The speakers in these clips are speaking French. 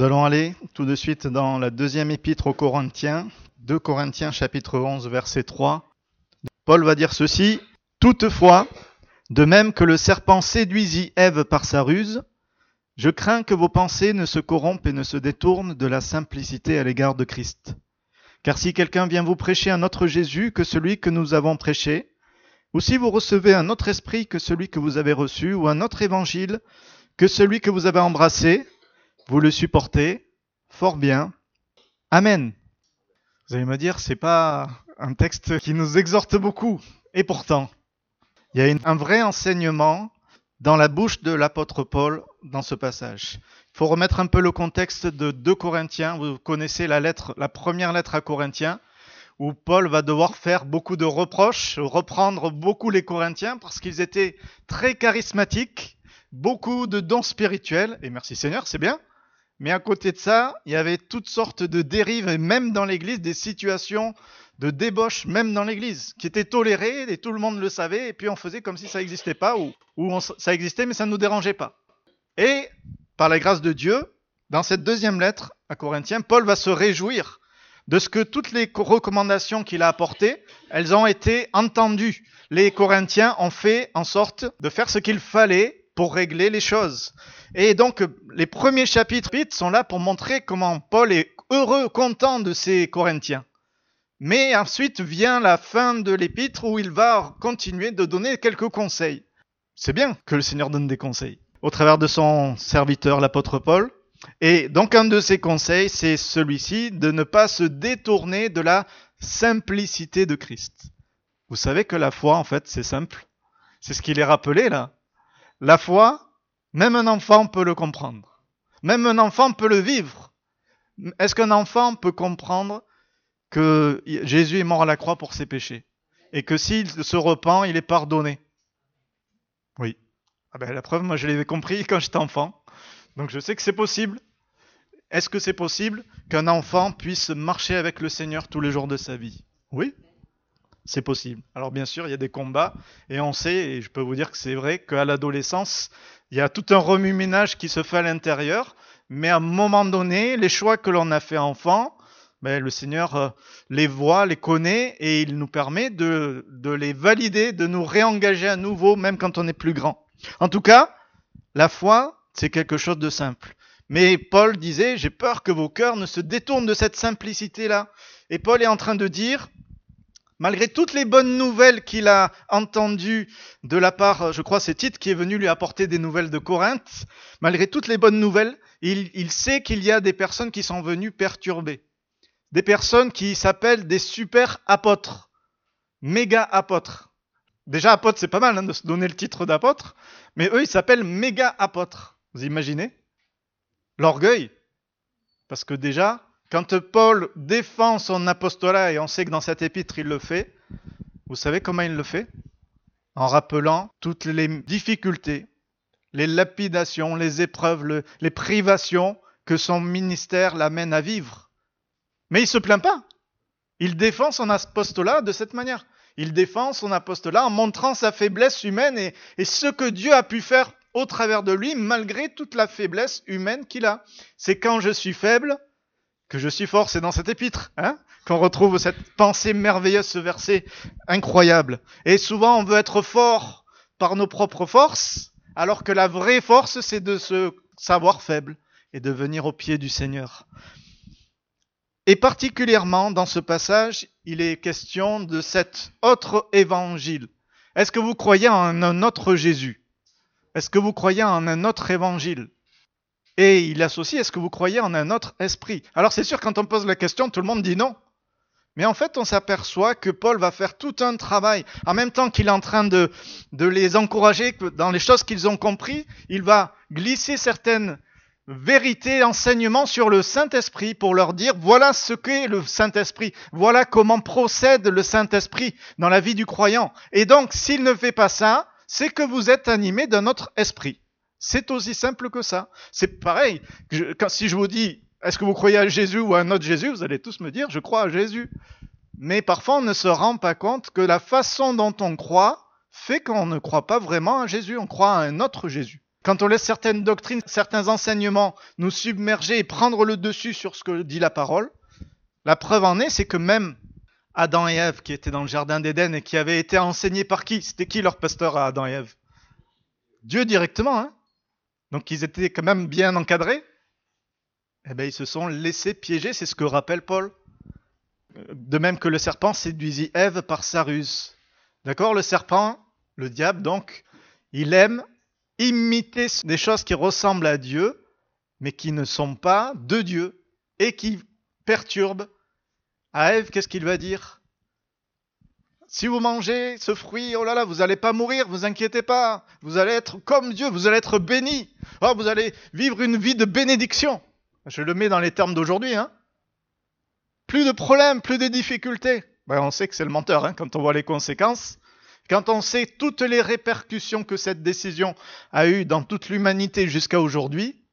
Nous allons aller tout de suite dans la deuxième épître aux Corinthiens, 2 Corinthiens chapitre 11 verset 3. Paul va dire ceci, Toutefois, de même que le serpent séduisit Ève par sa ruse, je crains que vos pensées ne se corrompent et ne se détournent de la simplicité à l'égard de Christ. Car si quelqu'un vient vous prêcher un autre Jésus que celui que nous avons prêché, ou si vous recevez un autre esprit que celui que vous avez reçu, ou un autre évangile que celui que vous avez embrassé, vous le supportez, fort bien. Amen. Vous allez me dire, c'est pas un texte qui nous exhorte beaucoup. Et pourtant, il y a un vrai enseignement dans la bouche de l'apôtre Paul dans ce passage. Il faut remettre un peu le contexte de 2 Corinthiens. Vous connaissez la lettre, la première lettre à Corinthiens, où Paul va devoir faire beaucoup de reproches, reprendre beaucoup les Corinthiens parce qu'ils étaient très charismatiques, beaucoup de dons spirituels, et merci Seigneur, c'est bien. Mais à côté de ça, il y avait toutes sortes de dérives, et même dans l'Église, des situations de débauche, même dans l'Église, qui étaient tolérées, et tout le monde le savait, et puis on faisait comme si ça n'existait pas, ou, ou ça existait, mais ça ne nous dérangeait pas. Et, par la grâce de Dieu, dans cette deuxième lettre à Corinthiens, Paul va se réjouir de ce que toutes les recommandations qu'il a apportées, elles ont été entendues. Les Corinthiens ont fait en sorte de faire ce qu'il fallait pour régler les choses. Et donc, les premiers chapitres sont là pour montrer comment Paul est heureux, content de ces Corinthiens. Mais ensuite vient la fin de l'épître où il va continuer de donner quelques conseils. C'est bien que le Seigneur donne des conseils au travers de son serviteur, l'apôtre Paul. Et donc un de ses conseils, c'est celui-ci, de ne pas se détourner de la simplicité de Christ. Vous savez que la foi, en fait, c'est simple. C'est ce qu'il est rappelé là. La foi, même un enfant peut le comprendre. Même un enfant peut le vivre. Est-ce qu'un enfant peut comprendre que Jésus est mort à la croix pour ses péchés et que s'il se repent, il est pardonné? Oui. Ah ben, la preuve, moi je l'ai compris quand j'étais enfant. Donc je sais que c'est possible. Est-ce que c'est possible qu'un enfant puisse marcher avec le Seigneur tous les jours de sa vie? Oui, c'est possible. Alors bien sûr, il y a des combats, et on sait, et je peux vous dire que c'est vrai, qu'à l'adolescence, il y a tout un remue-ménage qui se fait à l'intérieur, mais à un moment donné, les choix que l'on a fait enfant, ben, le Seigneur euh, les voit, les connaît, et il nous permet de, de les valider, de nous réengager à nouveau, même quand on est plus grand. En tout cas, la foi, c'est quelque chose de simple. Mais Paul disait, j'ai peur que vos cœurs ne se détournent de cette simplicité-là. Et Paul est en train de dire, malgré toutes les bonnes nouvelles qu'il a entendues de la part, je crois c'est Tite qui est venu lui apporter des nouvelles de Corinthe, malgré toutes les bonnes nouvelles, il, sait qu'il y a des personnes qui sont venues perturber. Des personnes qui s'appellent des super apôtres, méga apôtres. Déjà apôtre c'est pas mal hein, de se donner le titre d'apôtre, mais eux ils s'appellent méga apôtres. Vous imaginez? L'orgueil. Parce que déjà, quand Paul défend son apostolat, et on sait que dans cette épître il le fait, vous savez comment il le fait? En rappelant toutes les difficultés, les lapidations, les épreuves, les privations que son ministère l'amène à vivre. Mais il se plaint pas. Il défend son apostolat de cette manière. Il défend son apostolat en montrant sa faiblesse humaine et ce que Dieu a pu faire au travers de lui, malgré toute la faiblesse humaine qu'il a. C'est quand je suis faible que je suis fort, c'est dans cet épître, hein, qu'on retrouve cette pensée merveilleuse, ce verset incroyable. Et souvent, on veut être fort par nos propres forces, alors que la vraie force, c'est de se savoir faible et de venir au pied du Seigneur. Et particulièrement dans ce passage, il est question de cet autre évangile. Est-ce que vous croyez en un autre Jésus? Est-ce que vous croyez en un autre évangile? Et il associe, est-ce que vous croyez en un autre esprit? Alors c'est sûr, quand on pose la question, tout le monde dit non. Mais en fait, on s'aperçoit que Paul va faire tout un travail. En même temps qu'il est en train de, les encourager dans les choses qu'ils ont compris, il va glisser certaines vérités, enseignements sur le Saint-Esprit pour leur dire voilà ce qu'est le Saint-Esprit, voilà comment procède le Saint-Esprit dans la vie du croyant. Et donc, s'il ne fait pas ça, c'est que vous êtes animé d'un autre esprit. C'est aussi simple que ça. C'est pareil. quand, si je vous dis, est-ce que vous croyez à Jésus ou à un autre Jésus Vous allez tous me dire, je crois à Jésus. Mais parfois, on ne se rend pas compte que la façon dont on croit fait qu'on ne croit pas vraiment à Jésus, on croit à un autre Jésus. quand on laisse certaines doctrines, certains enseignements nous submerger et prendre le dessus sur ce que dit la parole, la preuve en est, c'est que même Adam et Ève, qui étaient dans le jardin d'Éden et qui avaient été enseignés par qui? C'était qui leur pasteur à Adam et Ève? Dieu directement, hein? Donc ils étaient quand même bien encadrés. Eh bien, ils se sont laissés piéger, c'est ce que rappelle Paul. De même que le serpent séduisit Ève par sa ruse. D'accord Le serpent, le diable, donc, il aime imiter des choses qui ressemblent à Dieu, mais qui ne sont pas de Dieu et qui perturbent. À Ève, qu'est-ce qu'il va dire? Si vous mangez ce fruit, oh là là, vous n'allez pas mourir, vous inquiétez pas. Vous allez être comme Dieu, vous allez être béni. Oh, vous allez vivre une vie de bénédiction. Je le mets dans les termes d'aujourd'hui. Hein. Plus de problèmes, plus de difficultés. Ben, on sait que c'est le menteur hein, quand on voit les conséquences. Quand on sait toutes les répercussions que cette décision a eues dans toute l'humanité jusqu'à aujourd'hui,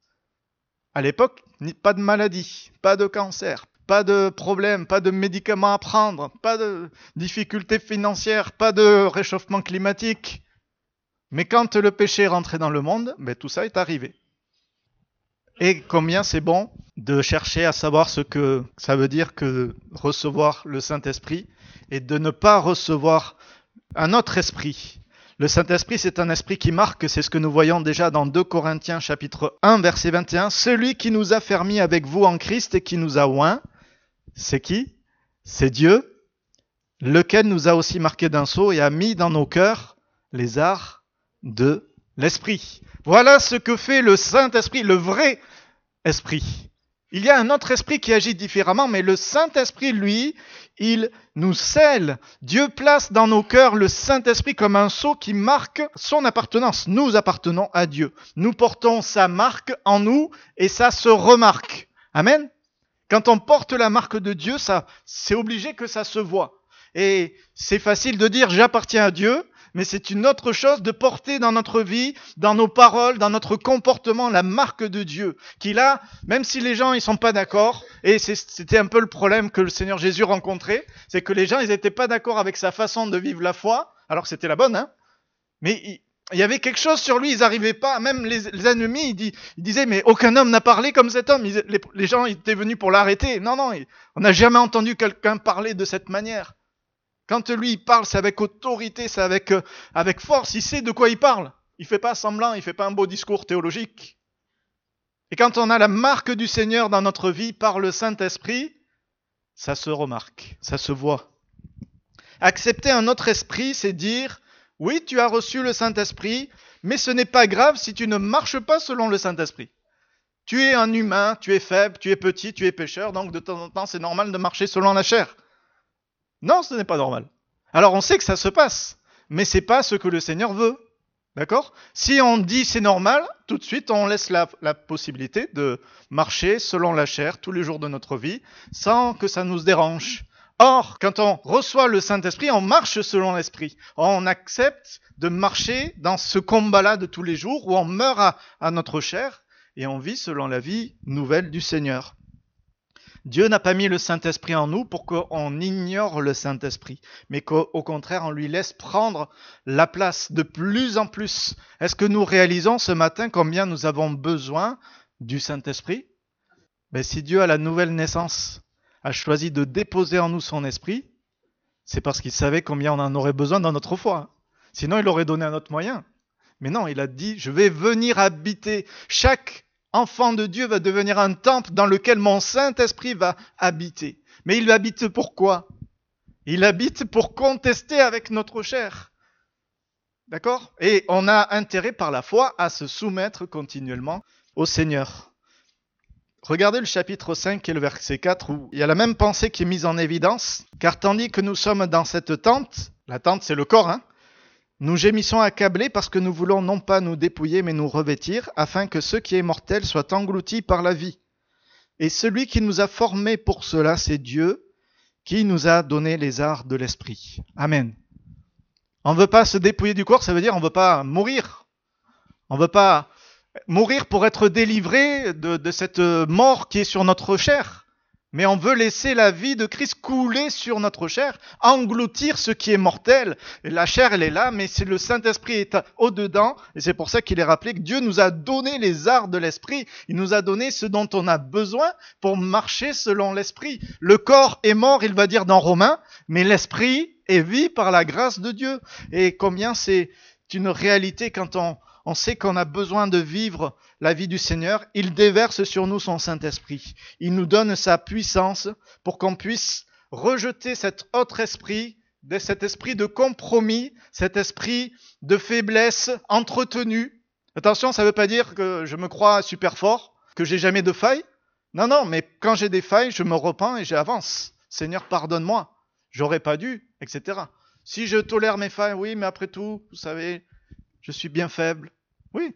à l'époque, pas de maladie, pas de cancer, pas de problème, pas de médicaments à prendre, pas de difficultés financières, pas de réchauffement climatique. Mais quand le péché est rentré dans le monde, ben, tout ça est arrivé. Et combien c'est bon de chercher à savoir ce que ça veut dire que recevoir le Saint-Esprit et de ne pas recevoir un autre esprit. Le Saint-Esprit, c'est un esprit qui marque, c'est ce que nous voyons déjà dans 2 Corinthiens chapitre 1 verset 21, celui qui nous a fermis avec vous en Christ et qui nous a oint, c'est qui? C'est Dieu, lequel nous a aussi marqué d'un sceau et a mis dans nos cœurs les arts de l'esprit. Voilà ce que fait le Saint-Esprit, le vrai esprit. Il y a un autre esprit qui agit différemment, mais le Saint-Esprit, lui, il nous scelle. Dieu place dans nos cœurs le Saint-Esprit comme un sceau qui marque son appartenance. Nous appartenons à Dieu. Nous portons sa marque en nous et ça se remarque. Amen. Quand on porte la marque de Dieu, ça, c'est obligé que ça se voit. Et c'est facile de dire j'appartiens à Dieu, mais c'est une autre chose de porter dans notre vie, dans nos paroles, dans notre comportement la marque de Dieu. Qu'il a, même si les gens ils sont pas d'accord, et c'était un peu le problème que le Seigneur Jésus rencontrait, c'est que les gens ils n'étaient pas d'accord avec sa façon de vivre la foi, alors que c'était la bonne, hein. Mais il, y avait quelque chose sur lui, ils n'arrivaient pas, même les, ennemis, ils, disaient, mais aucun homme n'a parlé comme cet homme. les, gens étaient venus pour l'arrêter. Non, non, on n'a jamais entendu quelqu'un parler de cette manière. Quand lui il parle, c'est avec autorité, c'est avec, euh, force, il sait de quoi il parle. Il fait pas semblant, il fait pas un beau discours théologique. Et quand on a la marque du Seigneur dans notre vie par le Saint-Esprit, ça se remarque, ça se voit. Accepter un autre esprit, c'est dire, oui, tu as reçu le Saint-Esprit, mais ce n'est pas grave si tu ne marches pas selon le Saint-Esprit. Tu es un humain, tu es faible, tu es petit, tu es pécheur, donc de temps en temps c'est normal de marcher selon la chair. Non, ce n'est pas normal. Alors on sait que ça se passe, mais c'est pas ce que le Seigneur veut. D'accord? Si on dit c'est normal, tout de suite on laisse la, la, possibilité de marcher selon la chair tous les jours de notre vie sans que ça nous dérange. Or, quand on reçoit le Saint-Esprit, on marche selon l'Esprit. On accepte de marcher dans ce combat-là de tous les jours où on meurt à, notre chair et on vit selon la vie nouvelle du Seigneur. Dieu n'a pas mis le Saint-Esprit en nous pour qu'on ignore le Saint-Esprit, mais qu'au contraire, on lui laisse prendre la place de plus en plus. Est-ce que nous réalisons ce matin combien nous avons besoin du Saint-Esprit? Mais si Dieu, à la nouvelle naissance, a choisi de déposer en nous son esprit, c'est parce qu'il savait combien on en aurait besoin dans notre foi. Sinon, il aurait donné un autre moyen. Mais non, il a dit, je vais venir habiter. Chaque enfant de Dieu va devenir un temple dans lequel mon Saint-Esprit va habiter. Mais il habite pourquoi? Il habite pour contester avec notre chair. D'accord? Et on a intérêt par la foi à se soumettre continuellement au Seigneur. Regardez le chapitre 5 et le verset 4 où il y a la même pensée qui est mise en évidence, car tandis que nous sommes dans cette tente, la tente c'est le corps, hein, nous gémissons accablés parce que nous voulons non pas nous dépouiller mais nous revêtir, afin que ce qui est mortel soit englouti par la vie. Et celui qui nous a formés pour cela, c'est Dieu, qui nous a donné les arts de l'esprit. Amen. On ne veut pas se dépouiller du corps, ça veut dire on ne veut pas mourir. On ne veut pas mourir pour être délivré de, de cette mort qui est sur notre chair. mais on veut laisser la vie de Christ couler sur notre chair, engloutir ce qui est mortel. Et la chair, elle est là, mais c'est le Saint-Esprit est au-dedans, et c'est pour ça qu'il est rappelé que Dieu nous a donné les arts de l'Esprit, il nous a donné ce dont on a besoin pour marcher selon l'Esprit. Le corps est mort, il va dire dans Romains, mais l'Esprit est vie par la grâce de Dieu. Et combien c'est une réalité quand on, on sait qu'on a besoin de vivre la vie du Seigneur, il déverse sur nous son Saint-Esprit. Il nous donne sa puissance pour qu'on puisse rejeter cet autre esprit, cet esprit de compromis, cet esprit de faiblesse entretenu. Attention, ça ne veut pas dire que je me crois super fort, que j'ai jamais de failles. Non, non, mais quand j'ai des failles, je me repens et j'avance. Seigneur, pardonne-moi. J'aurais pas dû, etc. Si je tolère mes failles, oui, mais après tout, vous savez, je suis bien faible. Oui,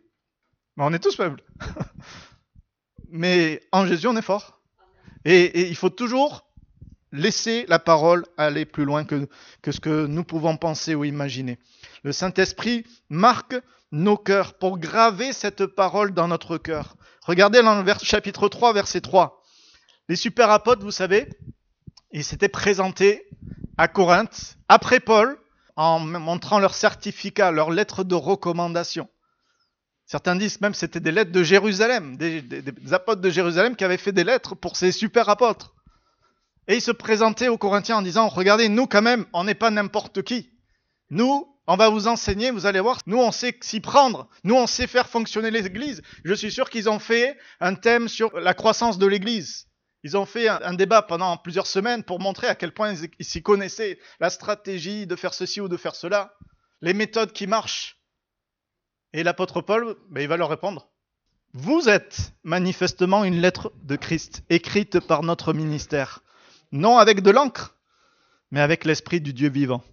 on est tous faibles. Mais en Jésus, on est fort. Et, il faut toujours laisser la parole aller plus loin que, ce que nous pouvons penser ou imaginer. Le Saint-Esprit marque nos cœurs pour graver cette parole dans notre cœur. Regardez dans le chapitre 3, verset 3. Les super apôtres, vous savez, ils s'étaient présentés à Corinthe après Paul en montrant leur certificat, leur lettre de recommandation. Certains disent même que c'était des lettres de Jérusalem, des, apôtres de Jérusalem qui avaient fait des lettres pour ces super apôtres. Et ils se présentaient aux Corinthiens en disant, regardez, nous quand même, on n'est pas n'importe qui. Nous, on va vous enseigner, vous allez voir, nous on sait s'y prendre, nous on sait faire fonctionner l'Église. Je suis sûr qu'ils ont fait un thème sur la croissance de l'Église. Ils ont fait un, débat pendant plusieurs semaines pour montrer à quel point ils s'y connaissaient, la stratégie de faire ceci ou de faire cela, les méthodes qui marchent. Et l'apôtre Paul, ben, il va leur répondre. Vous êtes manifestement une lettre de Christ, écrite par notre ministère, non avec de l'encre, mais avec l'Esprit du Dieu vivant.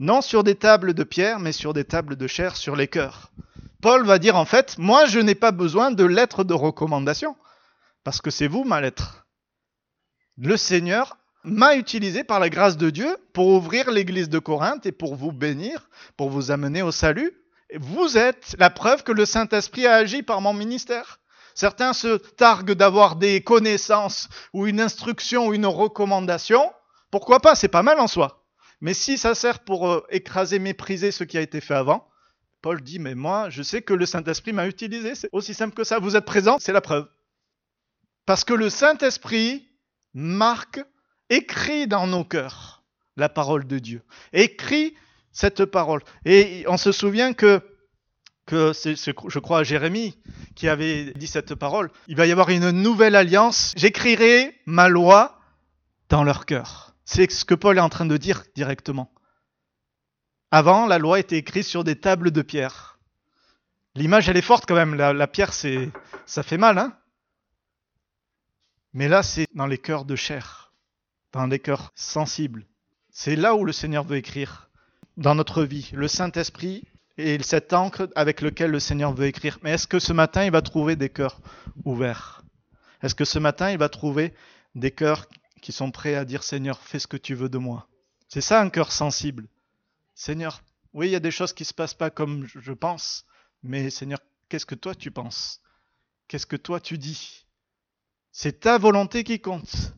Non sur des tables de pierre, mais sur des tables de chair, sur les cœurs. Paul va dire en fait, moi je n'ai pas besoin de lettres de recommandation, parce que c'est vous ma lettre. Le Seigneur m'a utilisé par la grâce de Dieu pour ouvrir l'église de Corinthe et pour vous bénir, pour vous amener au salut, vous êtes la preuve que le Saint-Esprit a agi par mon ministère. Certains se targuent d'avoir des connaissances ou une instruction ou une recommandation. Pourquoi pas? C'est pas mal en soi. Mais si ça sert pour euh, écraser, mépriser ce qui a été fait avant, Paul dit, mais moi, je sais que le Saint-Esprit m'a utilisé. C'est aussi simple que ça. Vous êtes présent, c'est la preuve. Parce que le Saint-Esprit marque, écrit dans nos cœurs la parole de Dieu. Écrit cette parole. Et on se souvient que, c'est, je crois, Jérémie qui avait dit cette parole. Il va y avoir une nouvelle alliance. J'écrirai ma loi dans leur cœur. C'est ce que Paul est en train de dire directement. Avant, la loi était écrite sur des tables de pierre. L'image, elle est forte quand même. La, la pierre, c'est, ça fait mal, hein Mais là, c'est dans les cœurs de chair, dans les cœurs sensibles. C'est là où le Seigneur veut écrire dans notre vie, le Saint-Esprit et cette encre avec lequel le Seigneur veut écrire. Mais est-ce que ce matin, il va trouver des cœurs ouverts? Est-ce que ce matin, il va trouver des cœurs qui sont prêts à dire Seigneur, fais ce que tu veux de moi C'est ça un cœur sensible. Seigneur, oui, il y a des choses qui ne se passent pas comme je pense, mais Seigneur, qu'est-ce que toi tu penses? Qu'est-ce que toi tu dis? C'est ta volonté qui compte.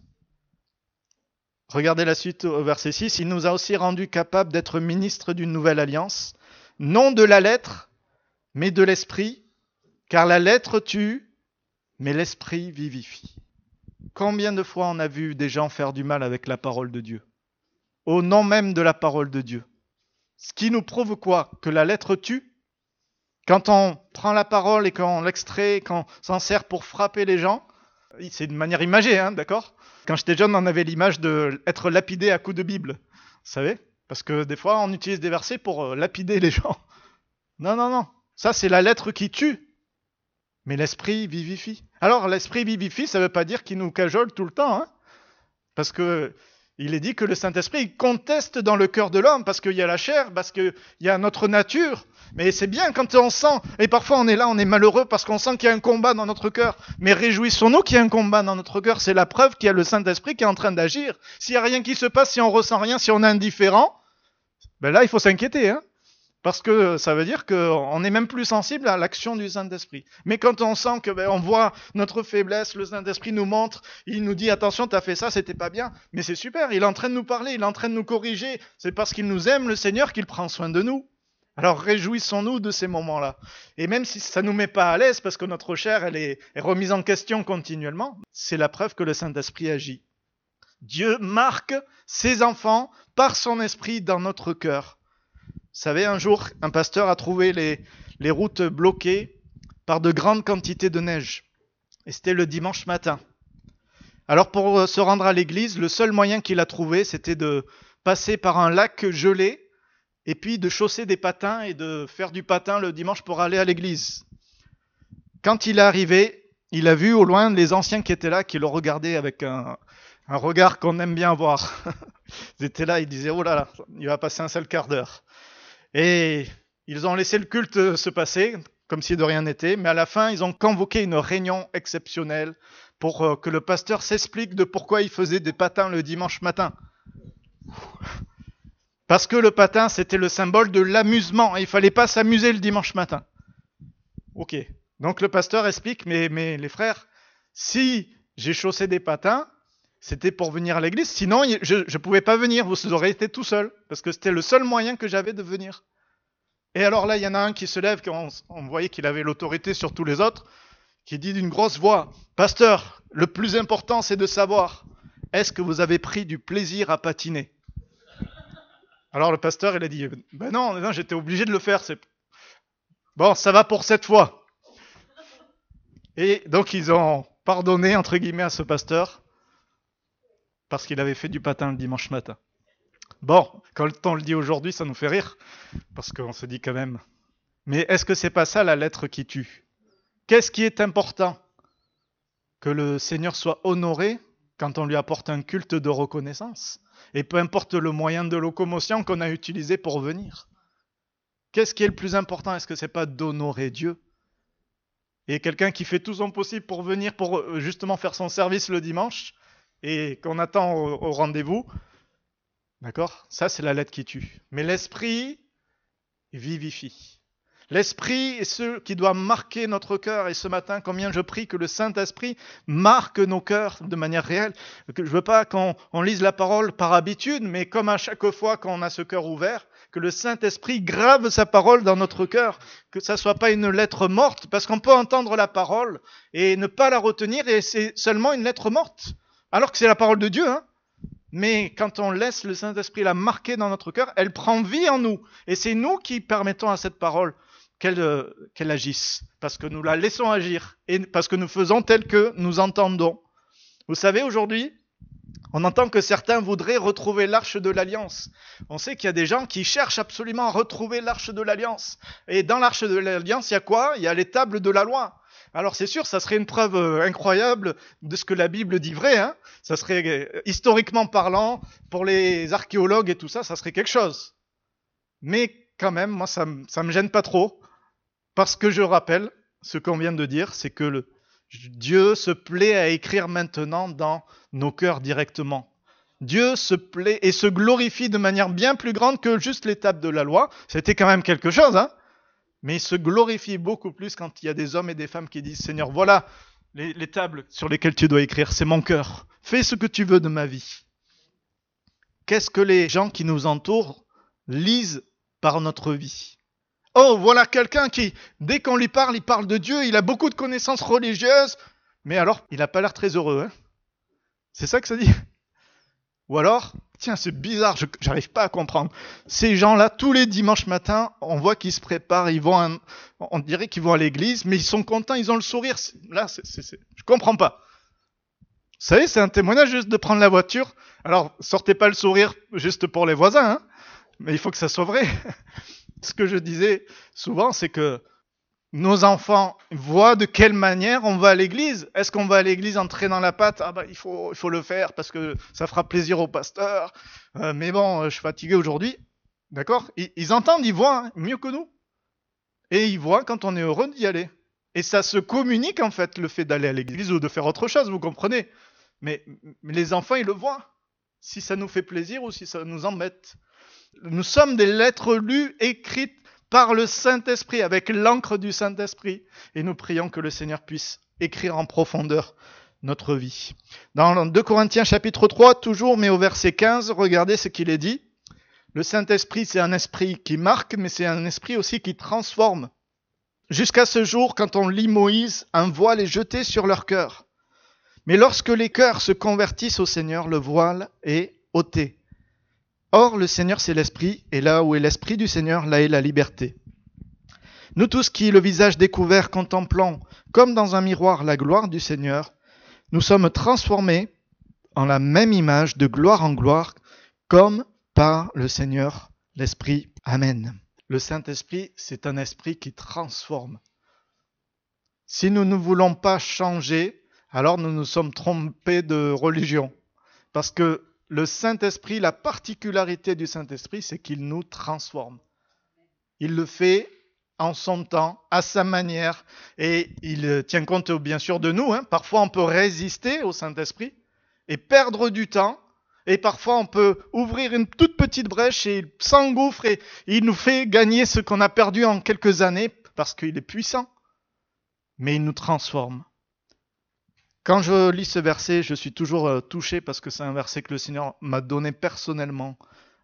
Regardez la suite au verset 6. Il nous a aussi rendus capables d'être ministres d'une nouvelle alliance, non de la lettre, mais de l'esprit, car la lettre tue, mais l'esprit vivifie. Combien de fois on a vu des gens faire du mal avec la parole de Dieu? Au nom même de la parole de Dieu. Ce qui nous prouve quoi? Que la lettre tue? Quand on prend la parole et qu'on l'extrait, qu'on s'en sert pour frapper les gens, c'est de manière imagée, hein, d'accord? Quand j'étais jeune, on avait l'image d'être lapidé à coups de Bible. Vous savez? Parce que des fois, on utilise des versets pour euh, lapider les gens. Non, non, non. Ça, c'est la lettre qui tue. Mais l'esprit vivifie. Alors, l'esprit vivifie, ça ne veut pas dire qu'il nous cajole tout le temps. Hein Parce que il est dit que le Saint-Esprit conteste dans le cœur de l'homme parce qu'il y a la chair, parce qu'il y a notre nature. Mais c'est bien quand on sent, et parfois on est là, on est malheureux parce qu'on sent qu'il y a un combat dans notre cœur. Mais réjouissons-nous qu'il y a un combat dans notre cœur. C'est la preuve qu'il y a le Saint-Esprit qui est en train d'agir. S'il n'y a rien qui se passe, si on ressent rien, si on est indifférent, ben là il faut s'inquiéter. Hein Parce que ça veut dire qu'on est même plus sensible à l'action du Saint-Esprit. Mais quand on sent que ben, on voit notre faiblesse, le Saint-Esprit nous montre, il nous dit attention, t'as fait ça, c'était pas bien. Mais c'est super, il est en train de nous parler, il est en train de nous corriger. C'est parce qu'il nous aime, le Seigneur, qu'il prend soin de nous. Alors réjouissons-nous de ces moments-là. Et même si ça nous met pas à l'aise, parce que notre chair, elle est, est remise en question continuellement, c'est la preuve que le Saint-Esprit agit. Dieu marque ses enfants par son esprit dans notre cœur. Vous savez, un jour, un pasteur a trouvé les, routes bloquées par de grandes quantités de neige. Et c'était le dimanche matin. Alors pour euh, se rendre à l'église, le seul moyen qu'il a trouvé, c'était de passer par un lac gelé et puis de chausser des patins et de faire du patin le dimanche pour aller à l'église. Quand il est arrivé, il a vu au loin les anciens qui étaient là, qui le regardaient avec un regard qu'on aime bien voir. ils étaient là, ils disaient, oh là là, il va passer un seul quart d'heure. Et ils ont laissé le culte se passer, comme si de rien n'était, mais à la fin, ils ont convoqué une réunion exceptionnelle pour euh, que le pasteur s'explique de pourquoi il faisait des patins le dimanche matin. Parce que le patin, c'était le symbole de l'amusement, et il fallait pas s'amuser le dimanche matin. Ok. Donc le pasteur explique, mais, mais les frères, si j'ai chaussé des patins, c'était pour venir à l'église. Sinon, je ne pouvais pas venir. Vous auriez été tout seul. Parce que c'était le seul moyen que j'avais de venir. Et alors là, il y en a un qui se lève, on, on voyait qu'il avait l'autorité sur tous les autres, qui dit d'une grosse voix, Pasteur, le plus important, c'est de savoir, est-ce que vous avez pris du plaisir à patiner? Alors le pasteur, il a dit, ben non, non j'étais obligé de le faire. C'est Bon, ça va pour cette fois. Et donc ils ont pardonné, entre guillemets, à ce pasteur parce qu'il avait fait du patin le dimanche matin. Bon, quand on le dit aujourd'hui, ça nous fait rire, parce qu'on se dit quand même. Mais est-ce que c'est pas ça la lettre qui tue? Qu'est-ce qui est important? Que le Seigneur soit honoré quand on lui apporte un culte de reconnaissance, et peu importe le moyen de locomotion qu'on a utilisé pour venir. Qu'est-ce qui est le plus important? Est-ce que c'est pas d'honorer Dieu? Et quelqu'un qui fait tout son possible pour venir, pour euh, justement faire son service le dimanche, et qu'on attend au, rendez-vous, d'accord? Ça, c'est la lettre qui tue. Mais l'esprit vivifie. L'esprit est ce qui doit marquer notre cœur. Et ce matin, combien je prie que le Saint-Esprit marque nos cœurs de manière réelle. Je veux pas qu'on lise la parole par habitude, mais comme à chaque fois qu'on a ce cœur ouvert, que le Saint-Esprit grave sa parole dans notre cœur, que ça soit pas une lettre morte, parce qu'on peut entendre la parole et ne pas la retenir, et c'est seulement une lettre morte. Alors que c'est la parole de Dieu, hein mais quand on laisse le Saint-Esprit la marquer dans notre cœur, elle prend vie en nous. Et c'est nous qui permettons à cette parole qu'elle euh, qu'elle agisse, parce que nous la laissons agir, et parce que nous faisons tel que nous entendons. Vous savez, aujourd'hui, on entend que certains voudraient retrouver l'arche de l'alliance. On sait qu'il y a des gens qui cherchent absolument à retrouver l'arche de l'alliance. Et dans l'arche de l'alliance, il y a quoi? Il y a les tables de la loi. Alors c'est sûr, ça serait une preuve euh, incroyable de ce que la Bible dit vrai. Hein ça serait euh, historiquement parlant, pour les archéologues et tout ça, ça serait quelque chose. Mais quand même, moi, ça, ça me gêne pas trop, parce que je rappelle ce qu'on vient de dire, c'est que Dieu se plaît à écrire maintenant dans nos cœurs directement. Dieu se plaît et se glorifie de manière bien plus grande que juste l'étape de la loi. C'était quand même quelque chose, hein mais il se glorifie beaucoup plus quand il y a des hommes et des femmes qui disent Seigneur, voilà les, les tables sur lesquelles tu dois écrire, c'est mon cœur. Fais ce que tu veux de ma vie. Qu'est-ce que les gens qui nous entourent lisent par notre vie? Oh, voilà quelqu'un qui, dès qu'on lui parle, il parle de Dieu, il a beaucoup de connaissances religieuses, mais alors, il n'a pas l'air très heureux. Hein? C'est ça que ça dit? Ou alors, Tiens, c'est bizarre, je n'arrive pas à comprendre. Ces gens-là, tous les dimanches matins, on voit qu'ils se préparent, ils vont, on dirait qu'ils vont à l'église, mais ils sont contents, ils ont le sourire. Là, c'est, c'est, je comprends pas. Vous savez, c'est un témoignage juste de prendre la voiture. Alors, sortez pas le sourire juste pour les voisins, hein, mais il faut que ça soit vrai. Ce que je disais souvent, c'est que nos enfants voient de quelle manière on va à l'église. Est-ce qu'on va à l'église en traînant la patte? Ah bah il faut, il faut le faire parce que ça fera plaisir au pasteur. Euh, mais bon, je suis fatigué aujourd'hui. D'accord? Ils, entendent, ils voient hein, mieux que nous. Et ils voient quand on est heureux d'y aller. Et ça se communique en fait, le fait d'aller à l'église ou de faire autre chose, vous comprenez? Mais, mais les enfants, ils le voient. Si ça nous fait plaisir ou si ça nous embête. Nous sommes des lettres lues, écrites par le Saint-Esprit, avec l'encre du Saint-Esprit. Et nous prions que le Seigneur puisse écrire en profondeur notre vie. Dans 2 Corinthiens chapitre 3, toujours, mais au verset 15, regardez ce qu'il est dit. Le Saint-Esprit, c'est un esprit qui marque, mais c'est un esprit aussi qui transforme. Jusqu'à ce jour, quand on lit Moïse, un voile est jeté sur leur cœur. Mais lorsque les cœurs se convertissent au Seigneur, le voile est ôté. Or, le Seigneur, c'est l'Esprit, et là où est l'Esprit du Seigneur, là est la liberté. Nous tous qui, le visage découvert, contemplons, comme dans un miroir, la gloire du Seigneur, nous sommes transformés en la même image de gloire en gloire, comme par le Seigneur l'Esprit. Amen. Le Saint-Esprit, c'est un esprit qui transforme. Si nous ne voulons pas changer, alors nous nous sommes trompés de religion. Parce que le Saint-Esprit, la particularité du Saint-Esprit, c'est qu'il nous transforme. Il le fait en son temps, à sa manière, et il tient compte bien sûr de nous. Hein. Parfois on peut résister au Saint-Esprit et perdre du temps, et parfois on peut ouvrir une toute petite brèche et il s'engouffre et il nous fait gagner ce qu'on a perdu en quelques années parce qu'il est puissant, mais il nous transforme. Quand je lis ce verset, je suis toujours euh, touché parce que c'est un verset que le Seigneur m'a donné personnellement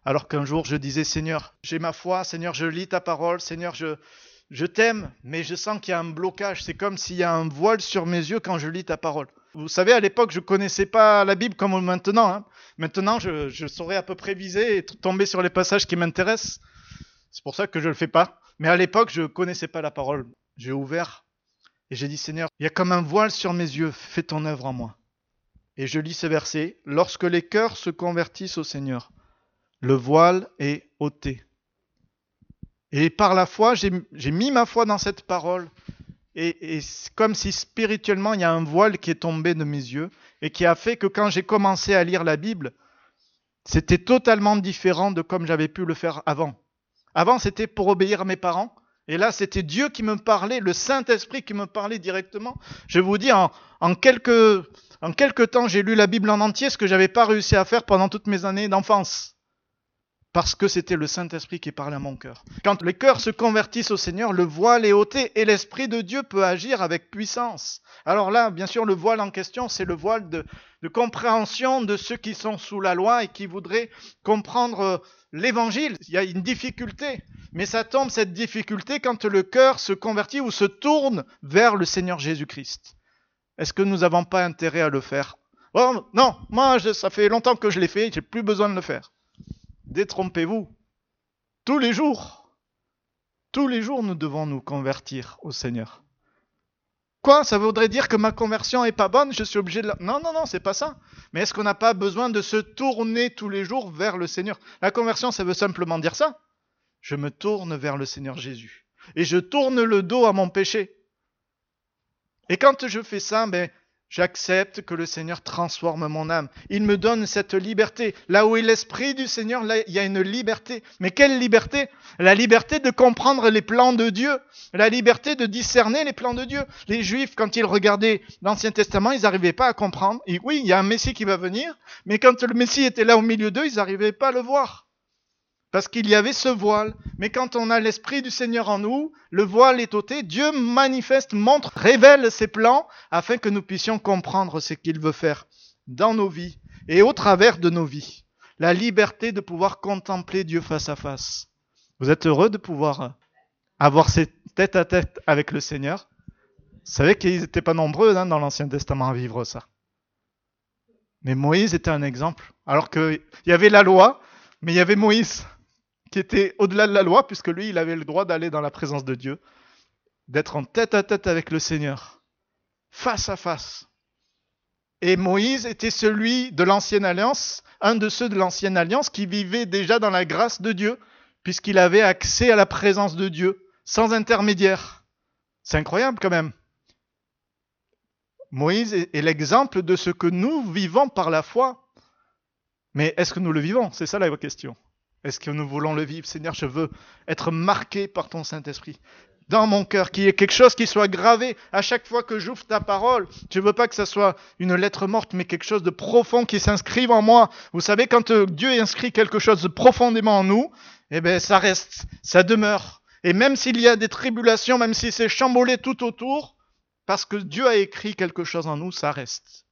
alors qu'un jour je disais Seigneur, j'ai ma foi, Seigneur, je lis ta parole, Seigneur, je, je t'aime, mais je sens qu'il y a un blocage. C'est comme s'il y a un voile sur mes yeux quand je lis ta parole. Vous savez, à l'époque, je connaissais pas la Bible comme maintenant. Hein. Maintenant, je, je, saurais à peu près viser et tomber sur les passages qui m'intéressent. C'est pour ça que je ne le fais pas. Mais à l'époque, je ne connaissais pas la parole. J'ai ouvert et j'ai dit Seigneur, il y a comme un voile sur mes yeux, fais ton œuvre en moi. Et je lis ce verset Lorsque les cœurs se convertissent au Seigneur, le voile est ôté. Et par la foi, j'ai mis ma foi dans cette parole. Et, c'est comme si spirituellement, il y a un voile qui est tombé de mes yeux et qui a fait que quand j'ai commencé à lire la Bible, c'était totalement différent de comme j'avais pu le faire avant. Avant, c'était pour obéir à mes parents. Et là, c'était Dieu qui me parlait, le Saint-Esprit qui me parlait directement. Je vous dis, en, en quelques temps, j'ai lu la Bible en entier, ce que j'avais pas réussi à faire pendant toutes mes années d'enfance parce que c'était le Saint-Esprit qui parlait à mon cœur. Quand les cœurs se convertissent au Seigneur, le voile est ôté et l'Esprit de Dieu peut agir avec puissance. Alors là, bien sûr, le voile en question, c'est le voile de, compréhension de ceux qui sont sous la loi et qui voudraient comprendre euh, l'Évangile. Il y a une difficulté, mais ça tombe cette difficulté quand le cœur se convertit ou se tourne vers le Seigneur Jésus-Christ. Est-ce que nous n'avons pas intérêt à le faire? Oh, Non, moi, ça fait longtemps que je l'ai fait, j'ai plus besoin de le faire. Détrompez-vous. Tous les jours, tous les jours, nous devons nous convertir au Seigneur. Quoi? Ça voudrait dire que ma conversion est pas bonne? Je suis obligé de la... Non, non, non, c'est pas ça. Mais est-ce qu'on n'a pas besoin de se tourner tous les jours vers le Seigneur? La conversion, ça veut simplement dire ça. Je me tourne vers le Seigneur Jésus. Et je tourne le dos à mon péché. Et quand je fais ça, ben, J'accepte que le Seigneur transforme mon âme. Il me donne cette liberté. Là où est l'Esprit du Seigneur, là, il y a une liberté. Mais quelle liberté? La liberté de comprendre les plans de Dieu. La liberté de discerner les plans de Dieu. Les Juifs, quand ils regardaient l'Ancien Testament, ils n'arrivaient pas à comprendre. Oui, il y a un Messie qui va venir, mais quand le Messie était là au milieu d'eux, ils n'arrivaient pas à le voir parce qu'il y avait ce voile. Mais quand on a l'Esprit du Seigneur en nous, le voile est ôté, Dieu manifeste, montre, révèle ses plans afin que nous puissions comprendre ce qu'il veut faire dans nos vies et au travers de nos vies. La liberté de pouvoir contempler Dieu face à face. Vous êtes heureux de pouvoir avoir cette tête à tête avec le Seigneur? Vous savez qu'ils n'étaient pas nombreux hein, dans l'Ancien Testament à vivre ça. Mais Moïse était un exemple. Alors qu'il y avait la loi, mais il y avait Moïse qui était au-delà de la loi, puisque lui, il avait le droit d'aller dans la présence de Dieu, d'être en tête à tête avec le Seigneur, face à face. Et Moïse était celui de l'ancienne alliance, un de ceux de l'ancienne alliance qui vivait déjà dans la grâce de Dieu, puisqu'il avait accès à la présence de Dieu, sans intermédiaire. C'est incroyable quand même. Moïse est l'exemple de ce que nous vivons par la foi. Mais est-ce que nous le vivons? C'est ça la question. Est-ce que nous voulons le vivre Seigneur, je veux être marqué par ton Saint-Esprit dans mon cœur, qu'il y ait quelque chose qui soit gravé à chaque fois que j'ouvre ta parole. Je veux pas que ce soit une lettre morte, mais quelque chose de profond qui s'inscrive en moi. Vous savez, quand euh, Dieu inscrit quelque chose de profondément en nous, eh ben, ça reste, ça demeure. Et même s'il y a des tribulations, même si c'est chamboulé tout autour, parce que Dieu a écrit quelque chose en nous, ça reste.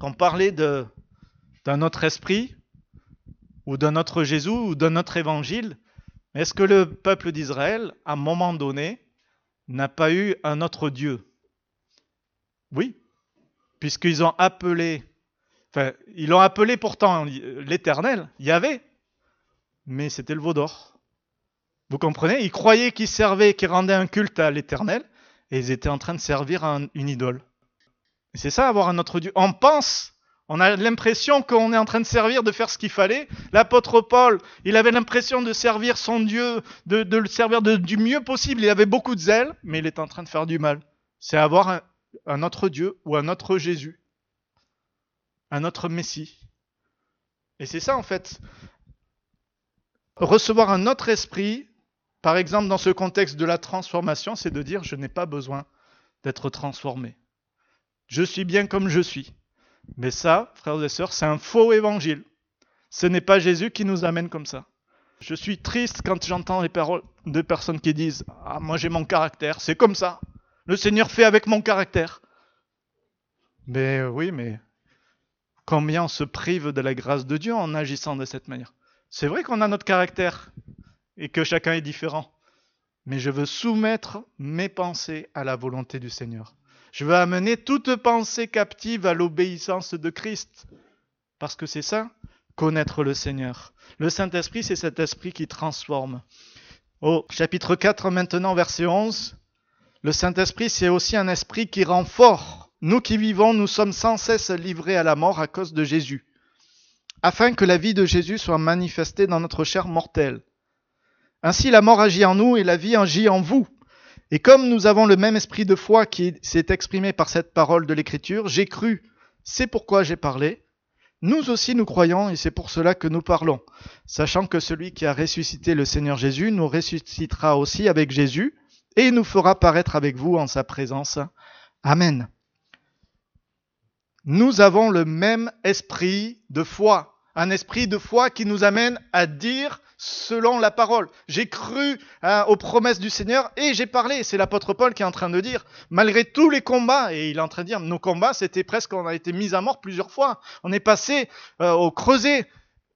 Quand on parlait d'un autre esprit, ou d'un autre Jésus, ou d'un autre évangile, est-ce que le peuple d'Israël, à un moment donné, n'a pas eu un autre Dieu? Oui, puisqu'ils ont appelé, enfin, ils l'ont appelé pourtant l'Éternel, il y avait, mais c'était le veau d'or. Vous comprenez? Ils croyaient qu'ils servaient, qu'ils rendaient un culte à l'Éternel, et ils étaient en train de servir une idole. C'est ça, avoir un autre Dieu. On pense on a l'impression qu'on est en train de servir, de faire ce qu'il fallait. L'apôtre Paul, il avait l'impression de servir son Dieu, de, le servir du mieux possible. Il avait beaucoup de zèle, mais il est en train de faire du mal. C'est avoir un, un autre Dieu ou un autre Jésus, un autre Messie. Et c'est ça en fait. Recevoir un autre esprit, par exemple dans ce contexte de la transformation, c'est de dire je n'ai pas besoin d'être transformé. Je suis bien comme je suis. Mais ça, frères et sœurs, c'est un faux évangile. Ce n'est pas Jésus qui nous amène comme ça. Je suis triste quand j'entends les paroles de personnes qui disent Ah, moi j'ai mon caractère, c'est comme ça. Le Seigneur fait avec mon caractère. Mais oui, mais combien on se prive de la grâce de Dieu en agissant de cette manière? C'est vrai qu'on a notre caractère et que chacun est différent. Mais je veux soumettre mes pensées à la volonté du Seigneur. Je veux amener toute pensée captive à l'obéissance de Christ. Parce que c'est ça, connaître le Seigneur. Le Saint-Esprit, c'est cet esprit qui transforme. Au chapitre 4 maintenant, verset 11, le Saint-Esprit, c'est aussi un esprit qui rend fort. Nous qui vivons, nous sommes sans cesse livrés à la mort à cause de Jésus, afin que la vie de Jésus soit manifestée dans notre chair mortelle. Ainsi la mort agit en nous et la vie agit en vous. Et comme nous avons le même esprit de foi qui s'est exprimé par cette parole de l'Écriture, j'ai cru, c'est pourquoi j'ai parlé. Nous aussi nous croyons et c'est pour cela que nous parlons, sachant que celui qui a ressuscité le Seigneur Jésus nous ressuscitera aussi avec Jésus et nous fera paraître avec vous en sa présence. Amen. Nous avons le même esprit de foi, un esprit de foi qui nous amène à dire selon la parole. J'ai cru hein, aux promesses du Seigneur et j'ai parlé. C'est l'apôtre Paul qui est en train de dire, malgré tous les combats, et il est en train de dire, nos combats, c'était presque, on a été mis à mort plusieurs fois. On est passé euh, au creuset.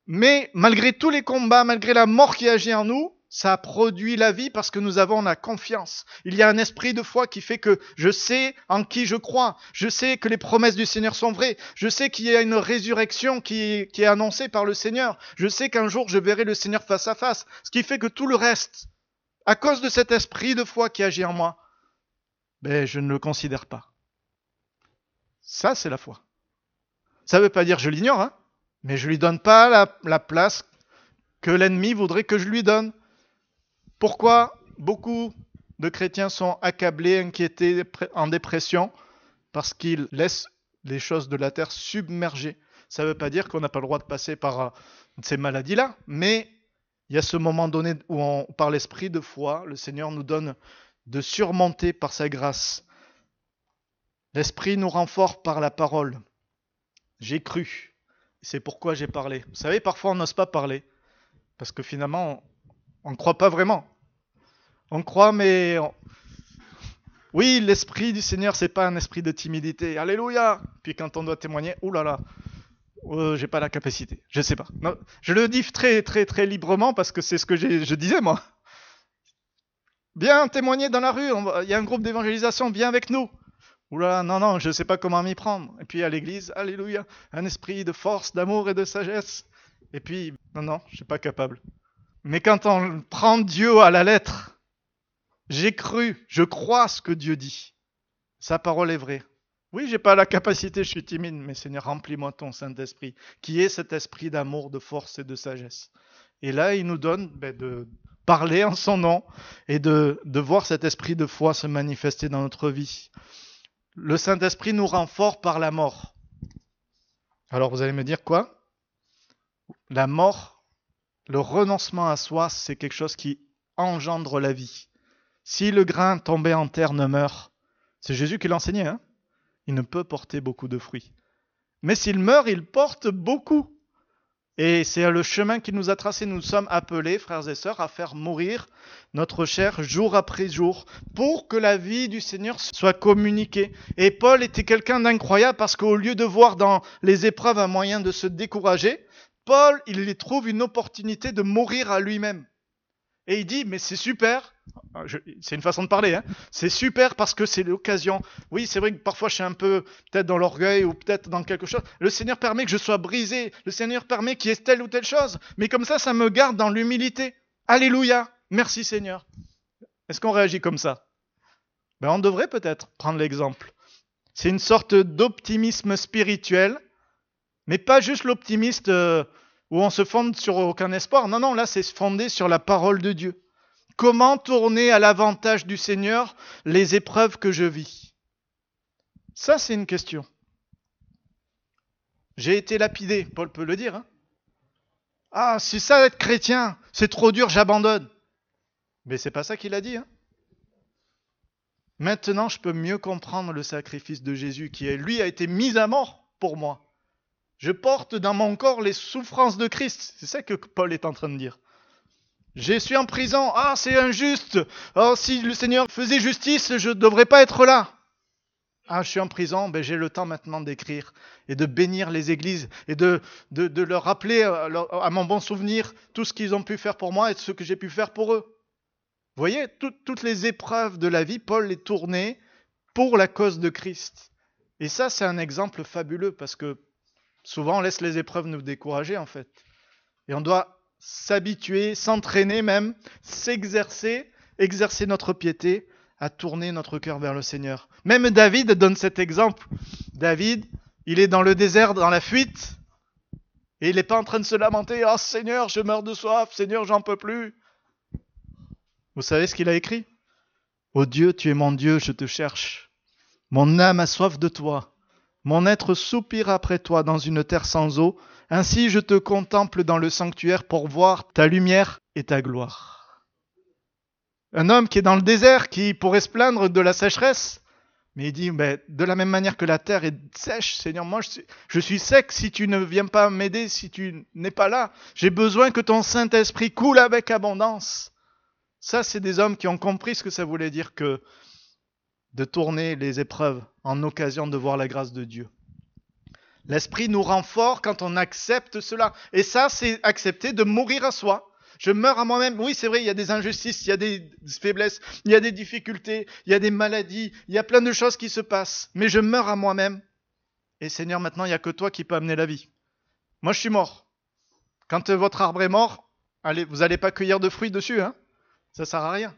Mais malgré tous les combats, malgré la mort qui agit en nous, ça produit la vie parce que nous avons la confiance. Il y a un esprit de foi qui fait que je sais en qui je crois. Je sais que les promesses du Seigneur sont vraies. Je sais qu'il y a une résurrection qui, est annoncée par le Seigneur. Je sais qu'un jour je verrai le Seigneur face à face. Ce qui fait que tout le reste, à cause de cet esprit de foi qui agit en moi, ben, je ne le considère pas. Ça, c'est la foi. Ça ne veut pas dire je l'ignore, hein, mais je lui donne pas la place que l'ennemi voudrait que je lui donne. Pourquoi beaucoup de chrétiens sont accablés, inquiétés, en dépression? Parce qu'ils laissent les choses de la terre submerger. Ça ne veut pas dire qu'on n'a pas le droit de passer par euh, ces maladies-là, mais il y a ce moment donné où, par l'esprit de foi, le Seigneur nous donne de surmonter par sa grâce. L'esprit nous rend fort par la parole. J'ai cru. C'est pourquoi j'ai parlé. Vous savez, parfois on n'ose pas parler. Parce que finalement, on ne croit pas vraiment. On croit, mais oui, l'esprit du Seigneur, c'est pas un esprit de timidité. Alléluia. Puis quand on doit témoigner, oulala, euh, j'ai pas la capacité. Je sais pas. je le dis très très très librement parce que c'est ce que je disais moi. Viens témoigner dans la rue. Il y a un groupe d'évangélisation. Viens avec nous. Oulala, non non, je sais pas comment m'y prendre. Et puis à l'église, alléluia, un esprit de force, d'amour et de sagesse. Et puis non non, je suis pas capable. Mais quand on prend Dieu à la lettre, j'ai cru, je crois ce que Dieu dit. Sa parole est vraie. Oui, j'ai pas la capacité, je suis timide, mais Seigneur, remplis-moi ton Saint-Esprit, qui est cet esprit d'amour, de force et de sagesse. Et là, il nous donne ben, de parler en son nom et de, de voir cet esprit de foi se manifester dans notre vie. Le Saint-Esprit nous rend fort par la mort. Alors vous allez me dire quoi? La mort le renoncement à soi, c'est quelque chose qui engendre la vie. Si le grain tombé en terre ne meurt, c'est Jésus qui l'enseignait, hein il ne peut porter beaucoup de fruits. Mais s'il meurt, il porte beaucoup. Et c'est le chemin qu'il nous a tracé. Nous sommes appelés, frères et sœurs, à faire mourir notre chair jour après jour pour que la vie du Seigneur soit communiquée. Et Paul était quelqu'un d'incroyable parce qu'au lieu de voir dans les épreuves un moyen de se décourager, Paul, il y trouve une opportunité de mourir à lui-même. Et il dit, mais c'est super, c'est une façon de parler, hein. c'est super parce que c'est l'occasion. Oui, c'est vrai que parfois je suis un peu peut-être dans l'orgueil ou peut-être dans quelque chose. Le Seigneur permet que je sois brisé, le Seigneur permet qu'il y ait telle ou telle chose. Mais comme ça, ça me garde dans l'humilité. Alléluia, merci Seigneur. Est-ce qu'on réagit comme ça? Ben, On devrait peut-être prendre l'exemple. C'est une sorte d'optimisme spirituel, mais pas juste l'optimiste... Euh, où on se fonde sur aucun espoir. Non, non, là c'est fondé sur la parole de Dieu. Comment tourner à l'avantage du Seigneur les épreuves que je vis? Ça c'est une question. J'ai été lapidé, Paul peut le dire. Hein. ah, si ça être chrétien, c'est trop dur, j'abandonne. Mais c'est pas ça qu'il a dit. Hein. Maintenant, je peux mieux comprendre le sacrifice de Jésus qui, lui, a été mis à mort pour moi. Je porte dans mon corps les souffrances de Christ. C'est ça que Paul est en train de dire. Je suis en prison. Ah, c'est injuste. Oh, si le Seigneur faisait justice, je ne devrais pas être là. Ah, je suis en prison, ben, j'ai le temps maintenant d'écrire et de bénir les églises et de, de, leur rappeler euh, à, mon bon souvenir tout ce qu'ils ont pu faire pour moi et ce que j'ai pu faire pour eux. Vous voyez, toutes les épreuves de la vie, Paul les tournait pour la cause de Christ. Et ça, c'est un exemple fabuleux parce que Souvent, on laisse les épreuves nous décourager, en fait. Et on doit s'habituer, s'entraîner même, s'exercer, exercer notre piété à tourner notre cœur vers le Seigneur. Même David donne cet exemple. David, il est dans le désert, dans la fuite, et il n'est pas en train de se lamenter, oh Seigneur, je meurs de soif, Seigneur, j'en peux plus. Vous savez ce qu'il a écrit Ô oh Dieu, tu es mon Dieu, je te cherche. Mon âme a soif de toi. Mon être soupire après toi dans une terre sans eau. Ainsi je te contemple dans le sanctuaire pour voir ta lumière et ta gloire. Un homme qui est dans le désert, qui pourrait se plaindre de la sécheresse, mais il dit, de la même manière que la terre est sèche, Seigneur, moi je suis sec si tu ne viens pas m'aider, si tu n'es pas là. J'ai besoin que ton Saint-Esprit coule avec abondance. Ça, c'est des hommes qui ont compris ce que ça voulait dire que de tourner les épreuves en occasion de voir la grâce de Dieu. L'Esprit nous rend fort quand on accepte cela. Et ça, c'est accepter de mourir à soi. Je meurs à moi-même. Oui, c'est vrai, il y a des injustices, il y a des faiblesses, il y a des difficultés, il y a des maladies, il y a plein de choses qui se passent. Mais je meurs à moi-même. Et Seigneur, maintenant, il n'y a que toi qui peux amener la vie. Moi, je suis mort. Quand votre arbre est mort, allez, vous n'allez pas cueillir de fruits dessus. Hein ça sert à rien.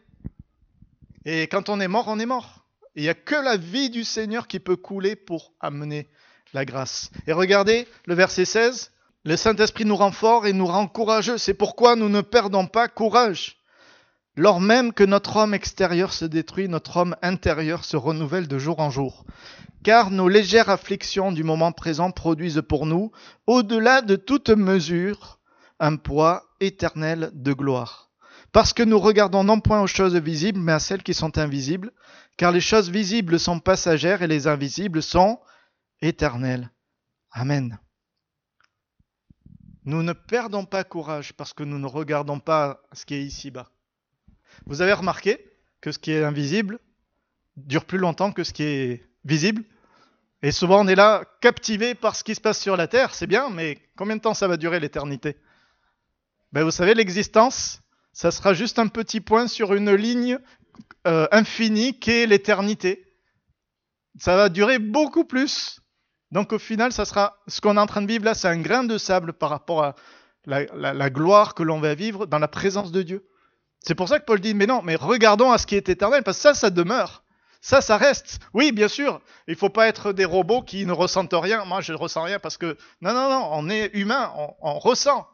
Et quand on est mort, on est mort. Il n'y a que la vie du Seigneur qui peut couler pour amener la grâce. Et regardez le verset 16. Le Saint-Esprit nous rend forts et nous rend courageux. C'est pourquoi nous ne perdons pas courage. Lors même que notre homme extérieur se détruit, notre homme intérieur se renouvelle de jour en jour. Car nos légères afflictions du moment présent produisent pour nous, au-delà de toute mesure, un poids éternel de gloire. Parce que nous regardons non point aux choses visibles, mais à celles qui sont invisibles, car les choses visibles sont passagères et les invisibles sont éternelles. Amen. Nous ne perdons pas courage parce que nous ne regardons pas ce qui est ici-bas. Vous avez remarqué que ce qui est invisible dure plus longtemps que ce qui est visible? Et souvent on est là captivé par ce qui se passe sur la Terre, c'est bien, mais combien de temps ça va durer l'éternité? Ben, Vous savez, l'existence, ça sera juste un petit point sur une ligne euh, infini qu'est l'éternité. Ça va durer beaucoup plus. Donc au final, ça sera ce qu'on est en train de vivre là, c'est un grain de sable par rapport à la, gloire que l'on va vivre dans la présence de Dieu. C'est pour ça que Paul dit, mais non, mais regardons à ce qui est éternel, parce que ça, ça demeure. Ça, ça reste. Oui, bien sûr, il ne faut pas être des robots qui ne ressentent rien. Moi, je ne ressens rien parce que... Non, non, non, on est humain, on ressent.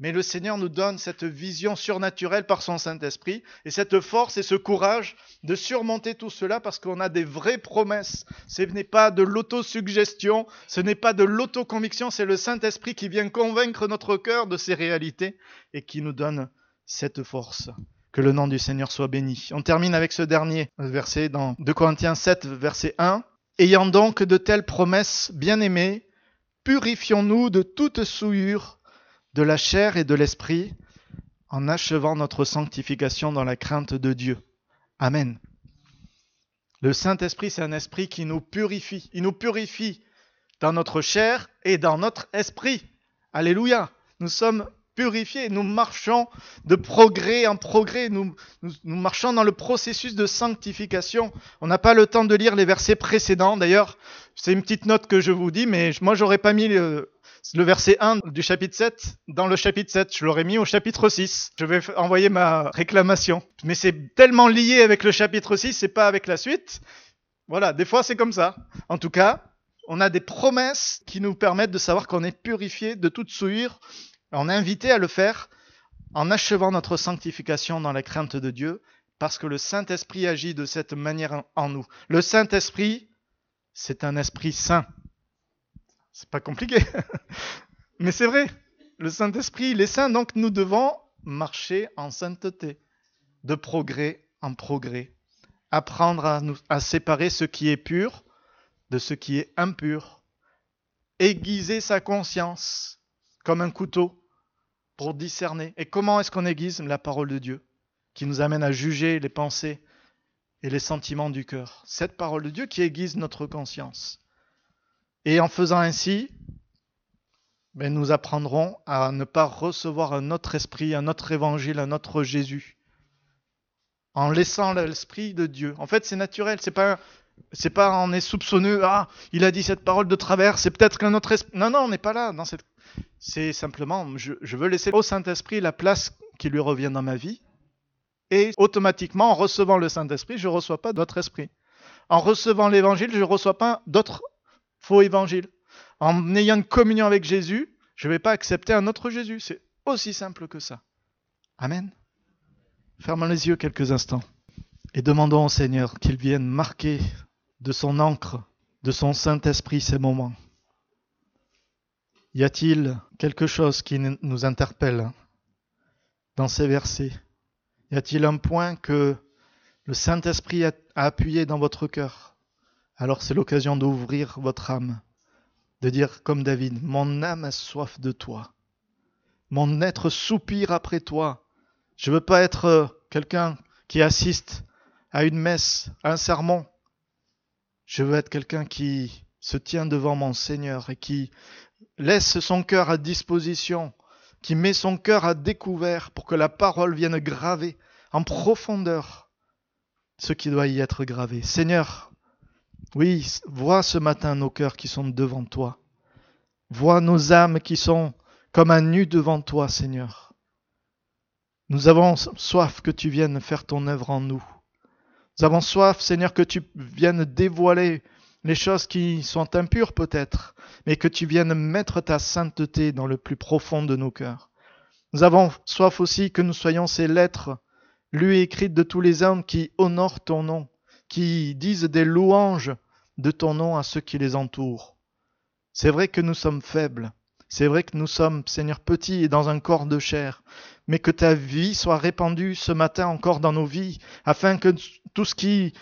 Mais le Seigneur nous donne cette vision surnaturelle par son Saint-Esprit et cette force et ce courage de surmonter tout cela parce qu'on a des vraies promesses. Ce n'est pas de l'autosuggestion, ce n'est pas de l'autoconviction, c'est le Saint-Esprit qui vient convaincre notre cœur de ces réalités et qui nous donne cette force. Que le nom du Seigneur soit béni. On termine avec ce dernier verset dans 2 Corinthiens 7, verset 1. Ayant donc de telles promesses, bien-aimés, purifions-nous de toute souillure de la chair et de l'esprit, en achevant notre sanctification dans la crainte de Dieu. Amen. Le Saint-Esprit, c'est un esprit qui nous purifie. Il nous purifie dans notre chair et dans notre esprit. Alléluia. Nous sommes purifiés. Nous marchons de progrès en progrès. Nous, marchons dans le processus de sanctification. On n'a pas le temps de lire les versets précédents. D'ailleurs, c'est une petite note que je vous dis, mais moi, j'aurais pas mis le verset 1 du chapitre 7 dans le chapitre 7. Je l'aurais mis au chapitre 6. Je vais envoyer ma réclamation. Mais c'est tellement lié avec le chapitre 6, c'est pas avec la suite. Voilà, des fois c'est comme ça. En tout cas, on a des promesses qui nous permettent de savoir qu'on est purifié de toute souillure. On est invité à le faire en achevant notre sanctification dans la crainte de Dieu, parce que le Saint-Esprit agit de cette manière en nous. Le Saint-Esprit, c'est un esprit saint. C'est pas compliqué. Mais c'est vrai. Le Saint-Esprit, il est saint, donc nous devons marcher en sainteté, de progrès en progrès. Apprendre à, nous, à séparer ce qui est pur de ce qui est impur. Aiguiser sa conscience comme un couteau pour discerner. Et comment est-ce qu'on aiguise la parole de Dieu qui nous amène à juger les pensées et les sentiments du cœur? Cette parole de Dieu qui aiguise notre conscience. Et en faisant ainsi, ben, nous apprendrons à ne pas recevoir un autre esprit, un autre évangile, un autre Jésus. En laissant l'esprit de Dieu. En fait, c'est naturel. C'est pas, c'est pas on est soupçonneux. Ah, il a dit cette parole de travers. C'est peut-être qu'un autre esprit. Non, non, on n'est pas là. Dans cette... C'est simplement, je, veux laisser au Saint-Esprit la place qui lui revient dans ma vie. Et automatiquement, en recevant le Saint-Esprit, je ne reçois pas d'autre esprit. En recevant l'évangile, je ne reçois pas d'autre faux évangile. En ayant une communion avec Jésus, je ne vais pas accepter un autre Jésus. C'est aussi simple que ça. Amen. Fermons les yeux quelques instants et demandons au Seigneur qu'il vienne marquer de son encre, de son Saint-Esprit ces moments. Y a-t-il quelque chose qui nous interpelle dans ces versets? Y a-t-il un point que le Saint-Esprit a appuyé dans votre cœur? Alors c'est l'occasion d'ouvrir votre âme, de dire comme David, mon âme a soif de toi, mon être soupire après toi. Je ne veux pas être euh, quelqu'un qui assiste à une messe, à un sermon. Je veux être quelqu'un qui se tient devant mon Seigneur et qui laisse son cœur à disposition, qui met son cœur à découvert pour que la parole vienne graver en profondeur ce qui doit y être gravé. Seigneur, oui, vois ce matin nos cœurs qui sont devant toi. Vois nos âmes qui sont comme un nu devant toi, Seigneur. Nous avons soif que tu viennes faire ton œuvre en nous. Nous avons soif, Seigneur, que tu viennes dévoiler les choses qui sont impures peut-être, mais que tu viennes mettre ta sainteté dans le plus profond de nos cœurs. Nous avons soif aussi que nous soyons ces lettres lues écrites de tous les hommes qui honorent ton nom, qui disent des louanges de ton nom à ceux qui les entourent. C'est vrai que nous sommes faibles, c'est vrai que nous sommes, Seigneur, petits et dans un corps de chair, mais que ta vie soit répandue ce matin encore dans nos vies, afin que tout ce qui,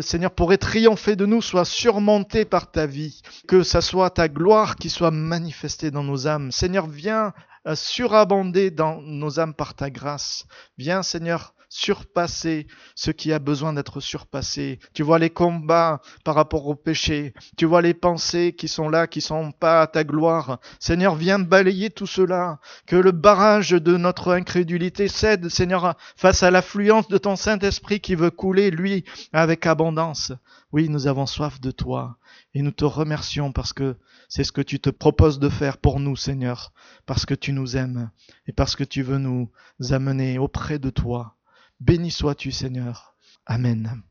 Seigneur, pourrait triompher de nous soit surmonté par ta vie, que ça soit ta gloire qui soit manifestée dans nos âmes. Seigneur, viens euh, surabonder dans nos âmes par ta grâce. Viens, Seigneur, surpasser ce qui a besoin d'être surpassé. Tu vois les combats par rapport au péché. Tu vois les pensées qui sont là, qui sont pas à ta gloire. Seigneur, viens balayer tout cela. Que le barrage de notre incrédulité cède, Seigneur, face à l'affluence de ton Saint-Esprit qui veut couler, lui, avec abondance. Oui, nous avons soif de toi. Et nous te remercions parce que c'est ce que tu te proposes de faire pour nous, Seigneur, parce que tu nous aimes et parce que tu veux nous amener auprès de toi. Béni sois-tu, Seigneur. Amen.